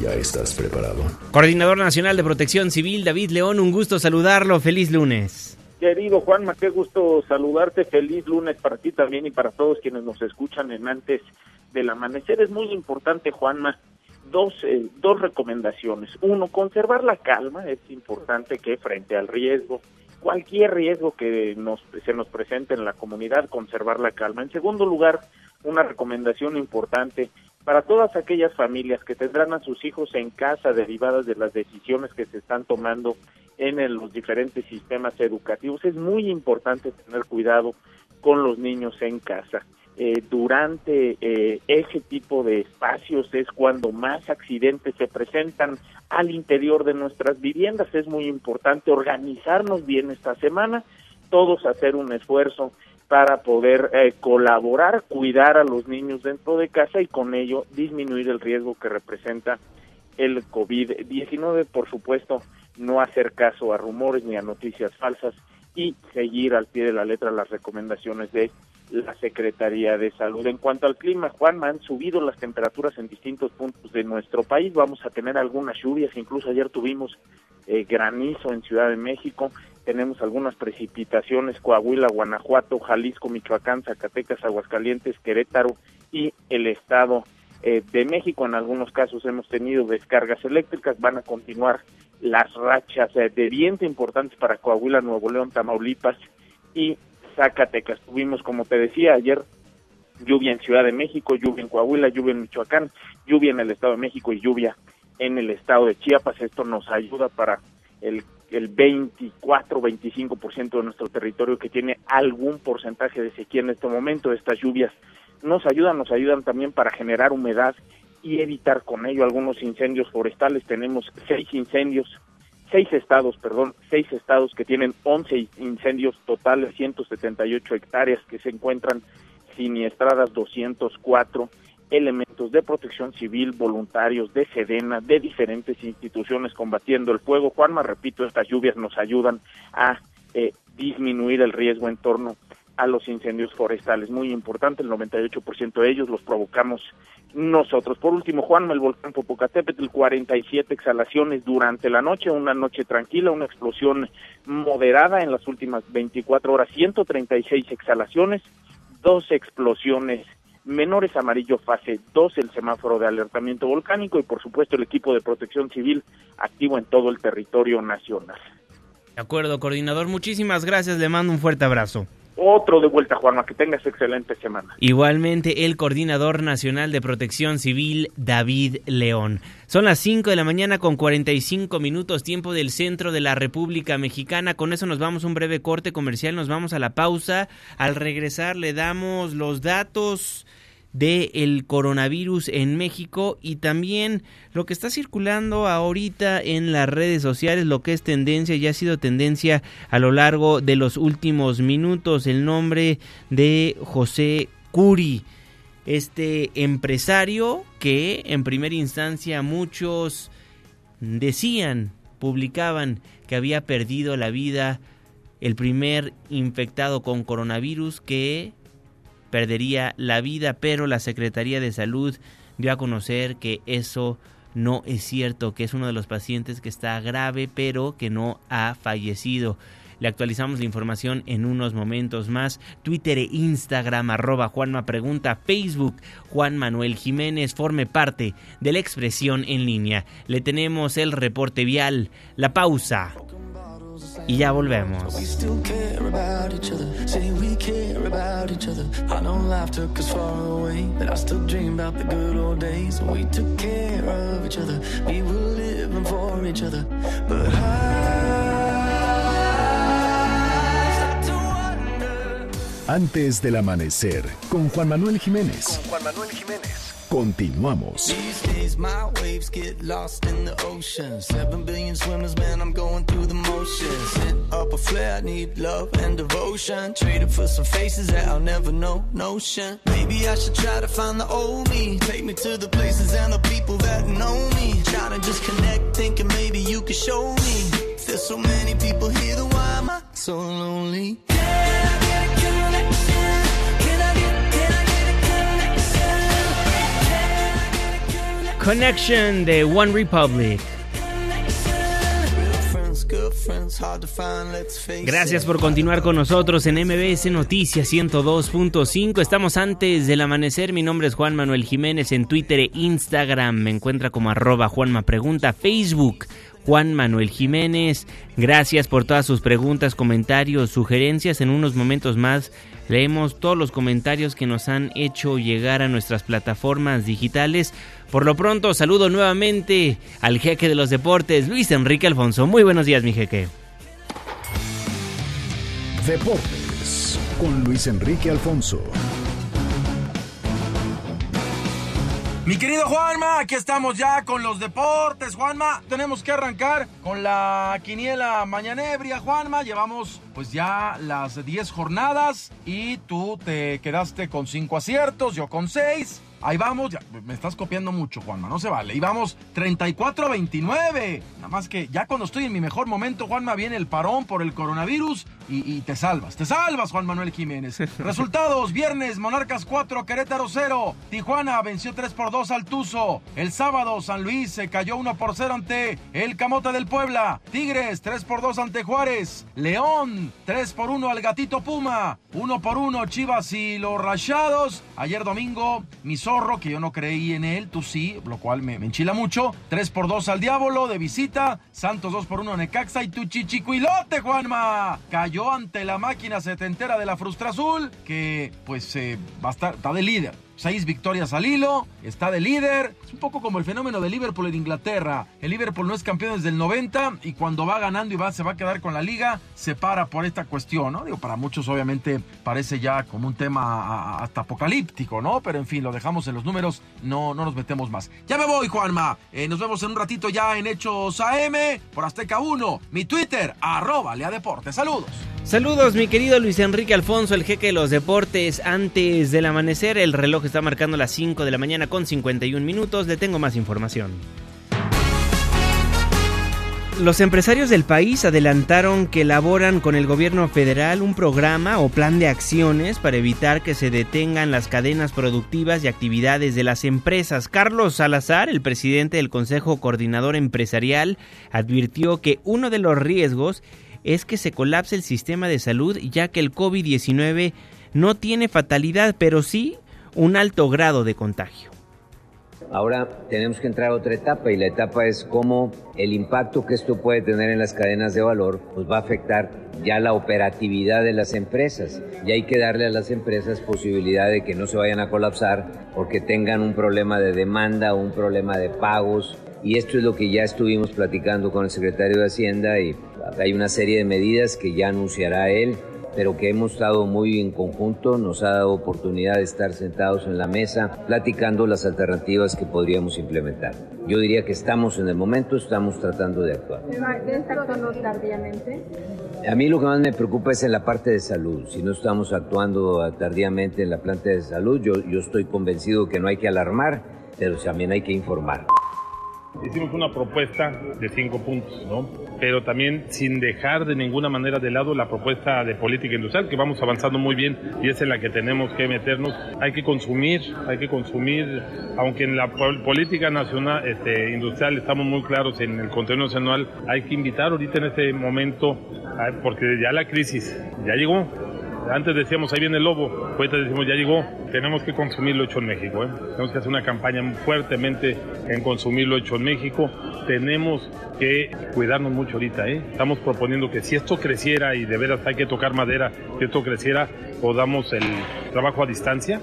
¿Ya estás preparado? Coordinador Nacional de Protección Civil, David León, un gusto saludarlo. Feliz lunes. Querido Juanma, qué gusto saludarte. Feliz lunes para ti también y para todos quienes nos escuchan en antes del amanecer. Es muy importante, Juanma, dos, eh, dos recomendaciones. Uno, conservar la calma. Es importante que frente al riesgo, cualquier riesgo que nos, se nos presente en la comunidad, conservar la calma. En segundo lugar, una recomendación importante para todas aquellas familias que tendrán a sus hijos en casa derivadas de las decisiones que se están tomando en los diferentes sistemas educativos. Es muy importante tener cuidado con los niños en casa. Eh, durante eh, ese tipo de espacios es cuando más accidentes se presentan al interior de nuestras viviendas. Es muy importante organizarnos bien esta semana, todos hacer un esfuerzo para poder eh, colaborar, cuidar a los niños dentro de casa y con ello disminuir el riesgo que representa el COVID-19. Por supuesto, no hacer caso a rumores ni a noticias falsas y seguir al pie de la letra las recomendaciones de la Secretaría de Salud. En cuanto al clima, Juan, han subido las temperaturas en distintos puntos de nuestro país. Vamos a tener algunas lluvias, incluso ayer tuvimos eh, granizo en Ciudad de México. Tenemos algunas precipitaciones, Coahuila, Guanajuato, Jalisco, Michoacán, Zacatecas, Aguascalientes, Querétaro y el Estado eh, de México. En algunos casos hemos tenido descargas eléctricas. Van a continuar las rachas eh, de viento importantes para Coahuila, Nuevo León, Tamaulipas y Zacatecas. Tuvimos, como te decía ayer, lluvia en Ciudad de México, lluvia en Coahuila, lluvia en Michoacán, lluvia en el Estado de México y lluvia en el Estado de Chiapas. Esto nos ayuda para el, el 24-25% de nuestro territorio que tiene algún porcentaje de sequía en este momento. Estas lluvias nos ayudan, nos ayudan también para generar humedad y evitar con ello algunos incendios forestales. Tenemos seis incendios seis estados, perdón, seis estados que tienen 11 incendios totales, 178 hectáreas que se encuentran siniestradas, 204 elementos de protección civil, voluntarios, de Sedena, de diferentes instituciones combatiendo el fuego. Juanma, repito, estas lluvias nos ayudan a eh, disminuir el riesgo en torno a los incendios forestales. Muy importante, el 98% de ellos los provocamos nosotros. Por último, Juan, el volcán Popocatépetl, 47 exhalaciones durante la noche, una noche tranquila, una explosión moderada en las últimas 24 horas, 136 exhalaciones, dos explosiones menores amarillo fase 2, el semáforo de alertamiento volcánico y por supuesto el equipo de protección civil activo en todo el territorio nacional. De acuerdo, coordinador, muchísimas gracias, le mando un fuerte abrazo. Otro de vuelta, Juanma, que tengas excelente semana. Igualmente, el Coordinador Nacional de Protección Civil, David León. Son las 5 de la mañana con 45 minutos, tiempo del centro de la República Mexicana. Con eso nos vamos a un breve corte comercial, nos vamos a la pausa. Al regresar le damos los datos del el coronavirus en México y también lo que está circulando ahorita en las redes sociales, lo que es tendencia y ha sido tendencia a lo largo de los últimos minutos, el nombre de José Curi, este empresario que en primera instancia muchos decían, publicaban que había perdido la vida el primer infectado con coronavirus que perdería la vida, pero la Secretaría de Salud dio a conocer que eso no es cierto, que es uno de los pacientes que está grave, pero que no ha fallecido. Le actualizamos la información en unos momentos más. Twitter e Instagram, arroba Juanma Pregunta, Facebook, Juan Manuel Jiménez, forme parte de la expresión en línea. Le tenemos el reporte vial, la pausa y ya volvemos. Antes del amanecer, con Juan Manuel Jiménez. Con Juan Manuel Jiménez. Continuamos. These days my waves get lost in the ocean. Seven billion swimmers, man, I'm going through the motions. Hit up a flare, I need love and devotion. Traded for some faces that I'll never know, notion. Maybe I should try to find the old me. Take me to the places and the people that know me. To just connect, thinking maybe you could show me. There's so many people here, then why am I so lonely? Connection de One Republic. Gracias por continuar con nosotros en MBS Noticias 102.5. Estamos antes del amanecer. Mi nombre es Juan Manuel Jiménez en Twitter e Instagram. Me encuentra como arroba Juanma Pregunta. Facebook Juan Manuel Jiménez. Gracias por todas sus preguntas, comentarios, sugerencias. En unos momentos más leemos todos los comentarios que nos han hecho llegar a nuestras plataformas digitales. Por lo pronto, saludo nuevamente al jeque de los deportes, Luis Enrique Alfonso. Muy buenos días, mi jeque. Deportes con Luis Enrique Alfonso. Mi querido Juanma, aquí estamos ya con los deportes, Juanma. Tenemos que arrancar con la quiniela mañanebria, Juanma. Llevamos pues ya las 10 jornadas y tú te quedaste con 5 aciertos, yo con 6. Ahí vamos, ya, me estás copiando mucho, Juanma, no se vale. Y vamos 34-29. Nada más que ya cuando estoy en mi mejor momento, Juanma, viene el parón por el coronavirus y, y te salvas. Te salvas, Juan Manuel Jiménez. <laughs> Resultados, viernes, Monarcas 4, Querétaro 0. Tijuana venció 3 por 2 al Tuzo. El sábado, San Luis se cayó 1 por 0 ante el Camote del Puebla. Tigres 3 por 2 ante Juárez. León 3 por 1 al Gatito Puma. 1 por 1 Chivas y los Rayados. Ayer domingo, mi que yo no creí en él, tú sí, lo cual me, enchila mucho. 3 por 2 al Diablo de visita. Santos 2 por 1 a Necaxa y tu chichicuilote, Juanma. Cayó ante la máquina setentera de la Frustra Azul, que pues eh, va a estar, está de líder. Seis victorias al hilo, está de líder. Un poco como el fenómeno de Liverpool en Inglaterra. El Liverpool no es campeón desde el 90 y cuando va ganando y va, se va a quedar con la liga, se para por esta cuestión, ¿no? Digo, para muchos obviamente parece ya como un tema hasta apocalíptico, ¿no? Pero en fin, lo dejamos en los números, no, no nos metemos más. Ya me voy, Juanma. Eh, nos vemos en un ratito ya en Hechos AM por Azteca 1. Mi Twitter, arroba Lea Deportes. Saludos. Saludos, mi querido Luis Enrique Alfonso, el jeque de los deportes. Antes del amanecer, el reloj está marcando las 5 de la mañana con 51 minutos. Le tengo más información. Los empresarios del país adelantaron que elaboran con el gobierno federal un programa o plan de acciones para evitar que se detengan las cadenas productivas y actividades de las empresas. Carlos Salazar, el presidente del Consejo Coordinador Empresarial, advirtió que uno de los riesgos es que se colapse el sistema de salud ya que el COVID-19 no tiene fatalidad, pero sí un alto grado de contagio. Ahora tenemos que entrar a otra etapa y la etapa es cómo el impacto que esto puede tener en las cadenas de valor pues va a afectar ya la operatividad de las empresas. Y hay que darle a las empresas posibilidad de que no se vayan a colapsar porque tengan un problema de demanda un problema de pagos. Y esto es lo que ya estuvimos platicando con el secretario de Hacienda y hay una serie de medidas que ya anunciará él pero que hemos estado muy en conjunto, nos ha dado oportunidad de estar sentados en la mesa platicando las alternativas que podríamos implementar. Yo diría que estamos en el momento, estamos tratando de actuar. ¿Debe estar actuando tardíamente? A mí lo que más me preocupa es en la parte de salud. Si no estamos actuando tardíamente en la planta de salud, yo, yo estoy convencido que no hay que alarmar, pero también hay que informar. Hicimos una propuesta de cinco puntos, ¿no? Pero también sin dejar de ninguna manera de lado la propuesta de política industrial, que vamos avanzando muy bien y es en la que tenemos que meternos. Hay que consumir, hay que consumir, aunque en la política nacional, este, industrial estamos muy claros en el contenido nacional, hay que invitar ahorita en este momento, porque ya la crisis ya llegó, antes decíamos ahí viene el lobo, ahorita decimos ya llegó, tenemos que consumir lo hecho en México, ¿eh? tenemos que hacer una campaña fuertemente en consumir lo hecho en México tenemos que cuidarnos mucho ahorita. ¿eh? Estamos proponiendo que si esto creciera y de veras hay que tocar madera, si esto creciera, podamos el trabajo a distancia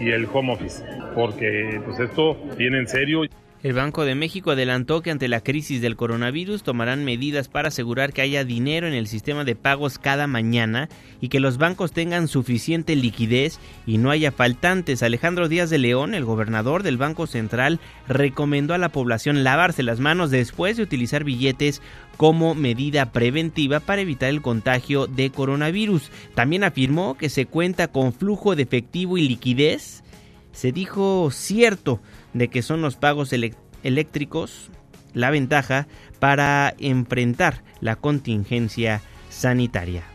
y el home office, porque pues esto viene en serio. El Banco de México adelantó que ante la crisis del coronavirus tomarán medidas para asegurar que haya dinero en el sistema de pagos cada mañana y que los bancos tengan suficiente liquidez y no haya faltantes. Alejandro Díaz de León, el gobernador del Banco Central, recomendó a la población lavarse las manos después de utilizar billetes como medida preventiva para evitar el contagio de coronavirus. También afirmó que se cuenta con flujo de efectivo y liquidez. Se dijo cierto de que son los pagos eléctricos la ventaja para enfrentar la contingencia sanitaria.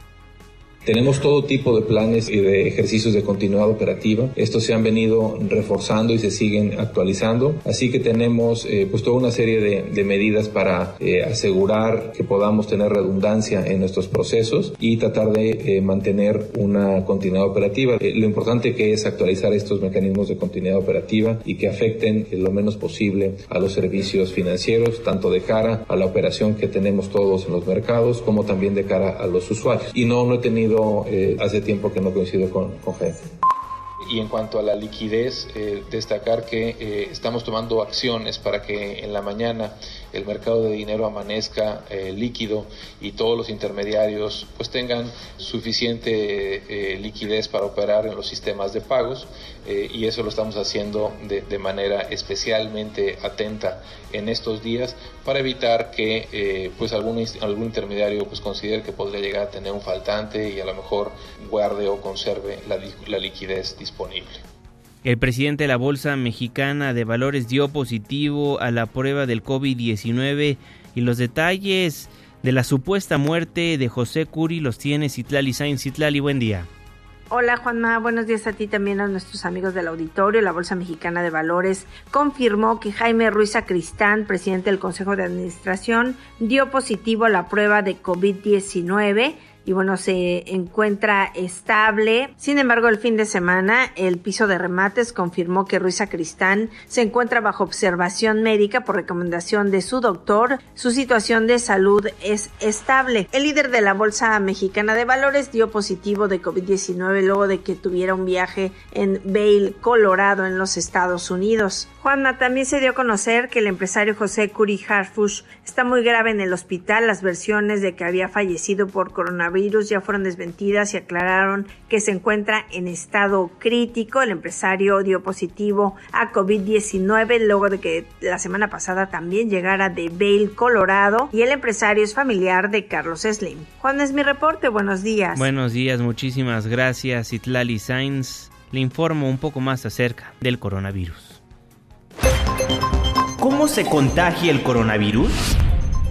Tenemos todo tipo de planes y de ejercicios de continuidad operativa. Estos se han venido reforzando y se siguen actualizando. Así que tenemos eh, pues toda una serie de, medidas para eh, asegurar que podamos tener redundancia en nuestros procesos y tratar de eh, mantener una continuidad operativa. lo importante que es actualizar estos mecanismos de continuidad operativa y que afecten lo menos posible a los servicios financieros, tanto de cara a la operación que tenemos todos en los mercados como también de cara a los usuarios. Y no, no he tenido eh, hace tiempo que no coincido con, con gente. Y en cuanto a la liquidez, eh, destacar que eh, estamos tomando acciones para que en la mañana el mercado de dinero amanezca eh, líquido y todos los intermediarios pues tengan suficiente liquidez para operar en los sistemas de pagos y eso lo estamos haciendo de, de, manera especialmente atenta en estos días para evitar que pues algún, algún intermediario pues considere que podría llegar a tener un faltante y a lo mejor guarde o conserve la, la liquidez disponible. El presidente de la Bolsa Mexicana de Valores dio positivo a la prueba del COVID-19 y los detalles de la supuesta muerte de José Curi los tiene Citlali Sainz. Citlali, buen día. Hola Juanma, buenos días a ti también a nuestros amigos del auditorio. La Bolsa Mexicana de Valores confirmó que Jaime Ruiz Acristán, presidente del Consejo de Administración, dio positivo a la prueba de COVID-19 y bueno, se encuentra estable. Sin embargo, el fin de semana el piso de remates confirmó que Ruiz Cristán se encuentra bajo observación médica por recomendación de su doctor. Su situación de salud es estable. El líder de la Bolsa Mexicana de Valores dio positivo de COVID-19 luego de que tuviera un viaje en Vail, Colorado, en los Estados Unidos. Juanma, también se dio a conocer que el empresario José Curi Harfush está muy grave en el hospital. Las versiones de que había fallecido por coronavirus virus ya fueron desmentidas y aclararon que se encuentra en estado crítico. El empresario dio positivo a COVID-19 luego de que la semana pasada también llegara de Vail, Colorado, y el empresario es familiar de Carlos Slim. Juan es mi reporte, buenos días. Buenos días, muchísimas gracias, Itlali Sainz. Le informo un poco más acerca del coronavirus. ¿Cómo se contagia el coronavirus?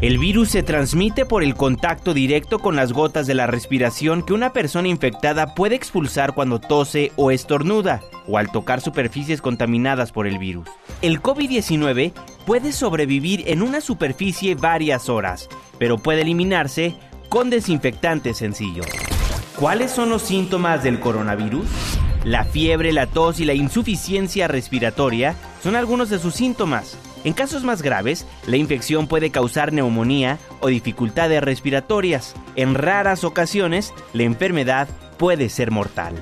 El virus se transmite por el contacto directo con las gotas de la respiración que una persona infectada puede expulsar cuando tose o estornuda, o al tocar superficies contaminadas por el virus. El COVID-19 puede sobrevivir en una superficie varias horas, pero puede eliminarse con desinfectantes sencillos. ¿Cuáles son los síntomas del coronavirus? La fiebre, la tos y la insuficiencia respiratoria son algunos de sus síntomas. En casos más graves, la infección puede causar neumonía o dificultades respiratorias. En raras ocasiones, la enfermedad puede ser mortal.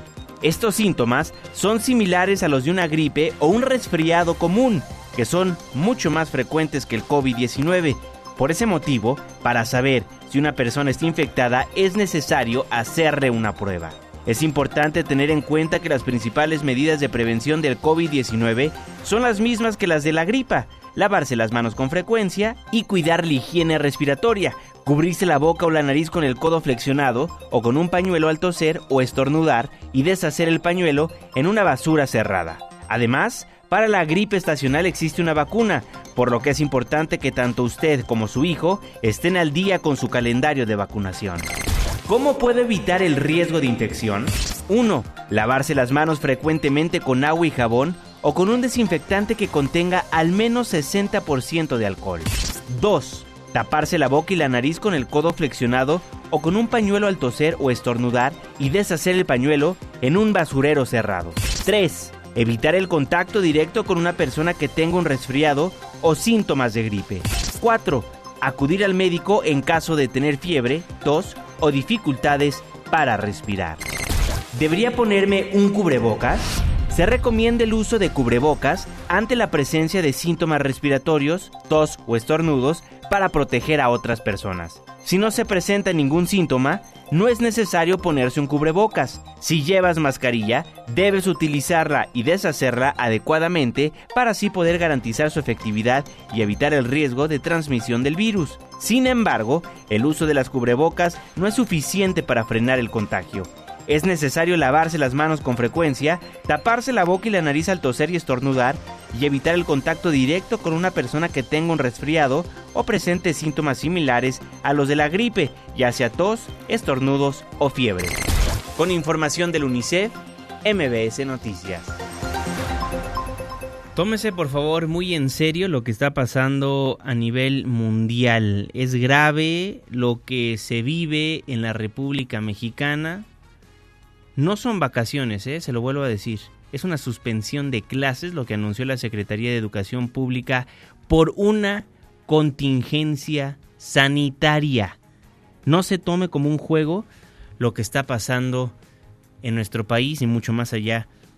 Estos síntomas son similares a los de una gripe o un resfriado común, que son mucho más frecuentes que el COVID-19. Por ese motivo, para saber si una persona está infectada es necesario hacerle una prueba. Es importante tener en cuenta que las principales medidas de prevención del COVID-19 son las mismas que las de la gripa, lavarse las manos con frecuencia y cuidar la higiene respiratoria, cubrirse la boca o la nariz con el codo flexionado o con un pañuelo al toser o estornudar y deshacer el pañuelo en una basura cerrada. Además, para la gripe estacional existe una vacuna, por lo que es importante que tanto usted como su hijo estén al día con su calendario de vacunación. ¿Cómo puede evitar el riesgo de infección? 1. Lavarse las manos frecuentemente con agua y jabón o con un desinfectante que contenga al menos 60% de alcohol. 2. Taparse la boca y la nariz con el codo flexionado o con un pañuelo al toser o estornudar y deshacer el pañuelo en un basurero cerrado. 3. Evitar el contacto directo con una persona que tenga un resfriado o síntomas de gripe. 4. Acudir al médico en caso de tener fiebre, tos o dificultades para respirar. ¿Debería ponerme un cubrebocas? Se recomienda el uso de cubrebocas ante la presencia de síntomas respiratorios, tos o estornudos para proteger a otras personas. Si no se presenta ningún síntoma, no es necesario ponerse un cubrebocas. Si llevas mascarilla, debes utilizarla y deshacerla adecuadamente para así poder garantizar su efectividad y evitar el riesgo de transmisión del virus. Sin embargo, el uso de las cubrebocas no es suficiente para frenar el contagio. Es necesario lavarse las manos con frecuencia, taparse la boca y la nariz al toser y estornudar y evitar el contacto directo con una persona que tenga un resfriado o presente síntomas similares a los de la gripe, ya sea tos, estornudos o fiebre. Con información del UNICEF, MBS Noticias. Tómese por favor muy en serio lo que está pasando a nivel mundial. Es grave lo que se vive en la República Mexicana no son vacaciones, ¿eh? se lo vuelvo a decir. Es una suspensión de clases, lo que anunció la Secretaría de Educación Pública, por una contingencia sanitaria. No se tome como un juego lo que está pasando en nuestro país y mucho más allá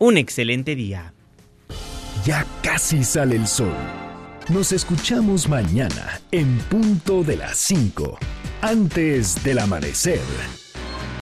un excelente día. Ya casi sale el sol. Nos escuchamos mañana en punto de las 5, antes del amanecer.